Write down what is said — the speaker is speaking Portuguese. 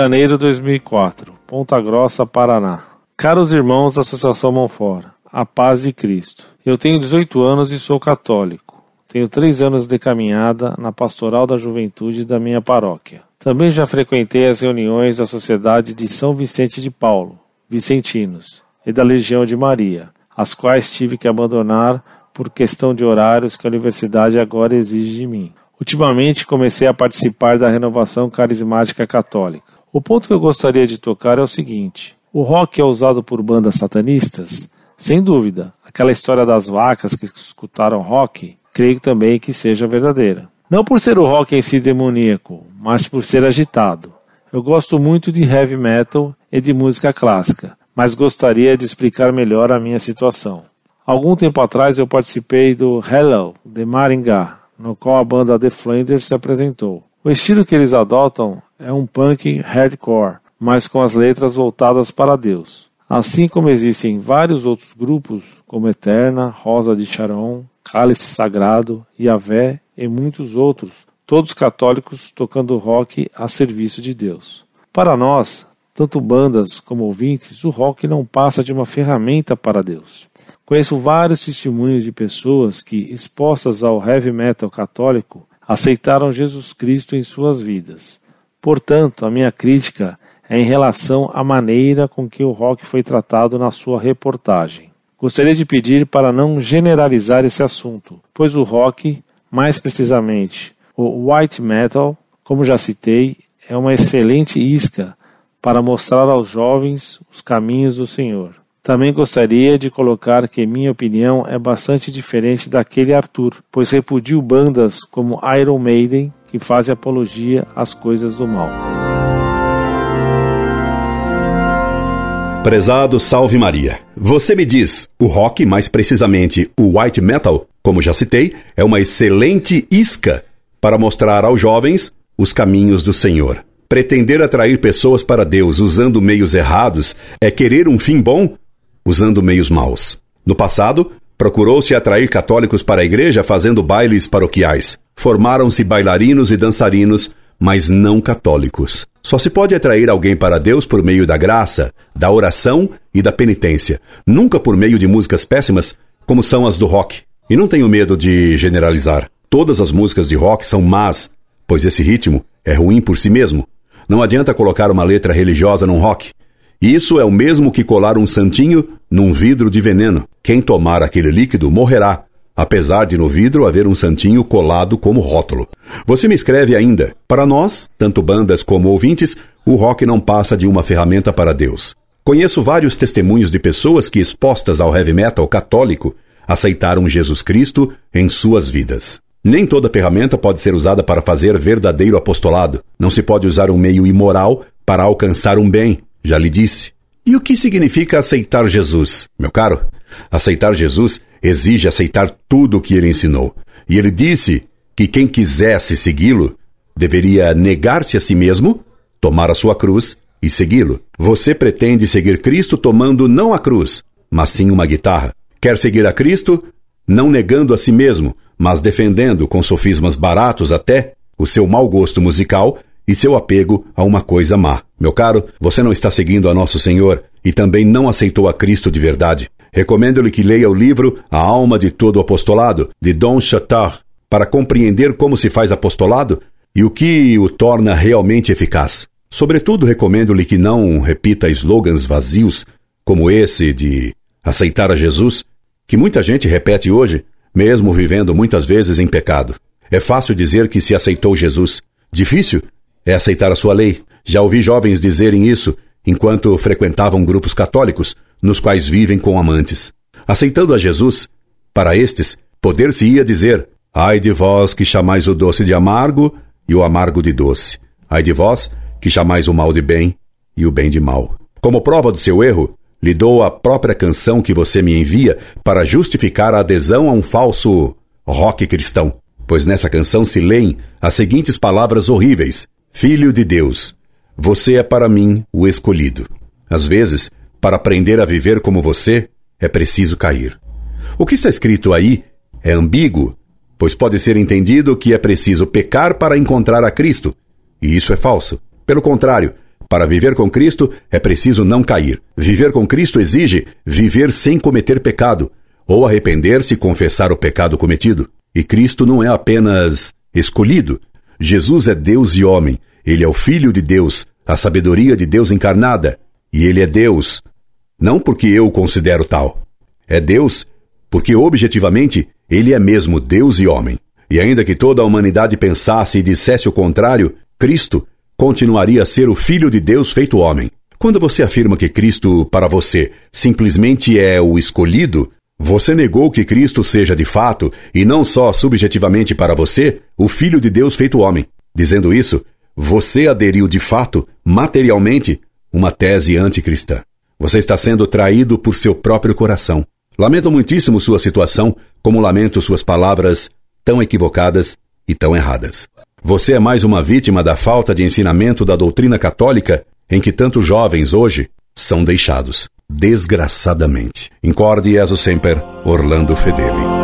Janeiro de 2004, Ponta Grossa, Paraná. Caros irmãos da Associação Monfora, a paz de Cristo. Eu tenho 18 anos e sou católico. Tenho três anos de caminhada na pastoral da juventude da minha paróquia. Também já frequentei as reuniões da Sociedade de São Vicente de Paulo, Vicentinos, e da Legião de Maria, as quais tive que abandonar por questão de horários que a universidade agora exige de mim. Ultimamente comecei a participar da renovação carismática católica. O ponto que eu gostaria de tocar é o seguinte: o rock é usado por bandas satanistas? Sem dúvida. Aquela história das vacas que escutaram rock, creio também que seja verdadeira. Não por ser o rock em si demoníaco, mas por ser agitado. Eu gosto muito de heavy metal e de música clássica, mas gostaria de explicar melhor a minha situação. Algum tempo atrás eu participei do Hello de Maringá, no qual a banda The Flanders se apresentou. O estilo que eles adotam é um punk hardcore, mas com as letras voltadas para Deus. Assim como existem vários outros grupos, como Eterna, Rosa de Sharon, Cálice Sagrado, Yahvé e muitos outros, todos católicos tocando rock a serviço de Deus. Para nós, tanto bandas como ouvintes, o rock não passa de uma ferramenta para Deus. Conheço vários testemunhos de pessoas que, expostas ao heavy metal católico, aceitaram Jesus Cristo em suas vidas. Portanto, a minha crítica é em relação à maneira com que o rock foi tratado na sua reportagem. Gostaria de pedir para não generalizar esse assunto, pois o rock, mais precisamente o white metal, como já citei, é uma excelente isca para mostrar aos jovens os caminhos do Senhor. Também gostaria de colocar que minha opinião é bastante diferente daquele Arthur, pois repudio bandas como Iron Maiden que fazem apologia às coisas do mal. Prezado Salve Maria. Você me diz, o rock, mais precisamente o white metal, como já citei, é uma excelente isca para mostrar aos jovens os caminhos do Senhor. Pretender atrair pessoas para Deus usando meios errados é querer um fim bom usando meios maus. No passado, procurou-se atrair católicos para a igreja fazendo bailes paroquiais. Formaram-se bailarinos e dançarinos, mas não católicos. Só se pode atrair alguém para Deus por meio da graça, da oração e da penitência, nunca por meio de músicas péssimas, como são as do rock. E não tenho medo de generalizar. Todas as músicas de rock são más, pois esse ritmo é ruim por si mesmo. Não adianta colocar uma letra religiosa num rock. Isso é o mesmo que colar um santinho num vidro de veneno. Quem tomar aquele líquido morrerá, apesar de no vidro haver um santinho colado como rótulo. Você me escreve ainda: Para nós, tanto bandas como ouvintes, o rock não passa de uma ferramenta para Deus. Conheço vários testemunhos de pessoas que, expostas ao heavy metal católico, aceitaram Jesus Cristo em suas vidas. Nem toda ferramenta pode ser usada para fazer verdadeiro apostolado. Não se pode usar um meio imoral para alcançar um bem, já lhe disse. E o que significa aceitar Jesus? Meu caro, aceitar Jesus exige aceitar tudo o que ele ensinou. E ele disse que quem quisesse segui-lo deveria negar-se a si mesmo, tomar a sua cruz e segui-lo. Você pretende seguir Cristo tomando não a cruz, mas sim uma guitarra. Quer seguir a Cristo não negando a si mesmo, mas defendendo com sofismas baratos até o seu mau gosto musical e seu apego a uma coisa má. Meu caro, você não está seguindo a Nosso Senhor e também não aceitou a Cristo de verdade. Recomendo-lhe que leia o livro A Alma de Todo Apostolado, de Don Chattard, para compreender como se faz apostolado e o que o torna realmente eficaz. Sobretudo, recomendo-lhe que não repita slogans vazios como esse de aceitar a Jesus, que muita gente repete hoje, mesmo vivendo muitas vezes em pecado. É fácil dizer que se aceitou Jesus. Difícil é aceitar a sua lei. Já ouvi jovens dizerem isso enquanto frequentavam grupos católicos, nos quais vivem com amantes. Aceitando a Jesus, para estes, poder-se-ia dizer: Ai de vós que chamais o doce de amargo e o amargo de doce. Ai de vós que chamais o mal de bem e o bem de mal. Como prova do seu erro, lhe dou a própria canção que você me envia para justificar a adesão a um falso rock cristão. Pois nessa canção se leem as seguintes palavras horríveis: Filho de Deus, você é para mim o escolhido. Às vezes, para aprender a viver como você, é preciso cair. O que está escrito aí é ambíguo, pois pode ser entendido que é preciso pecar para encontrar a Cristo, e isso é falso. Pelo contrário, Para viver com Cristo é preciso não cair. Viver com Cristo exige viver sem cometer pecado, ou arrepender-se e confessar o pecado cometido. E Cristo não é apenas escolhido. Jesus é Deus e homem. Ele é o Filho de Deus, a sabedoria de Deus encarnada. E ele é Deus. Não porque eu o considero tal. É Deus porque objetivamente ele é mesmo Deus e homem. E ainda que toda a humanidade pensasse e dissesse o contrário, Cristo continuaria a ser o Filho de Deus feito homem. Quando você afirma que Cristo, para você, simplesmente é o escolhido, você negou que Cristo seja de fato, e não só subjetivamente para você, o Filho de Deus feito homem. Dizendo isso, você aderiu de fato, materialmente, uma tese anticristã. Você está sendo traído por seu próprio coração. Lamento muitíssimo sua situação, como lamento suas palavras tão equivocadas e tão erradas. Você é mais uma vítima da falta de ensinamento da doutrina católica em que tantos jovens hoje são deixados desgraçadamente. Incorde Jesus Semper, Orlando Fedeli.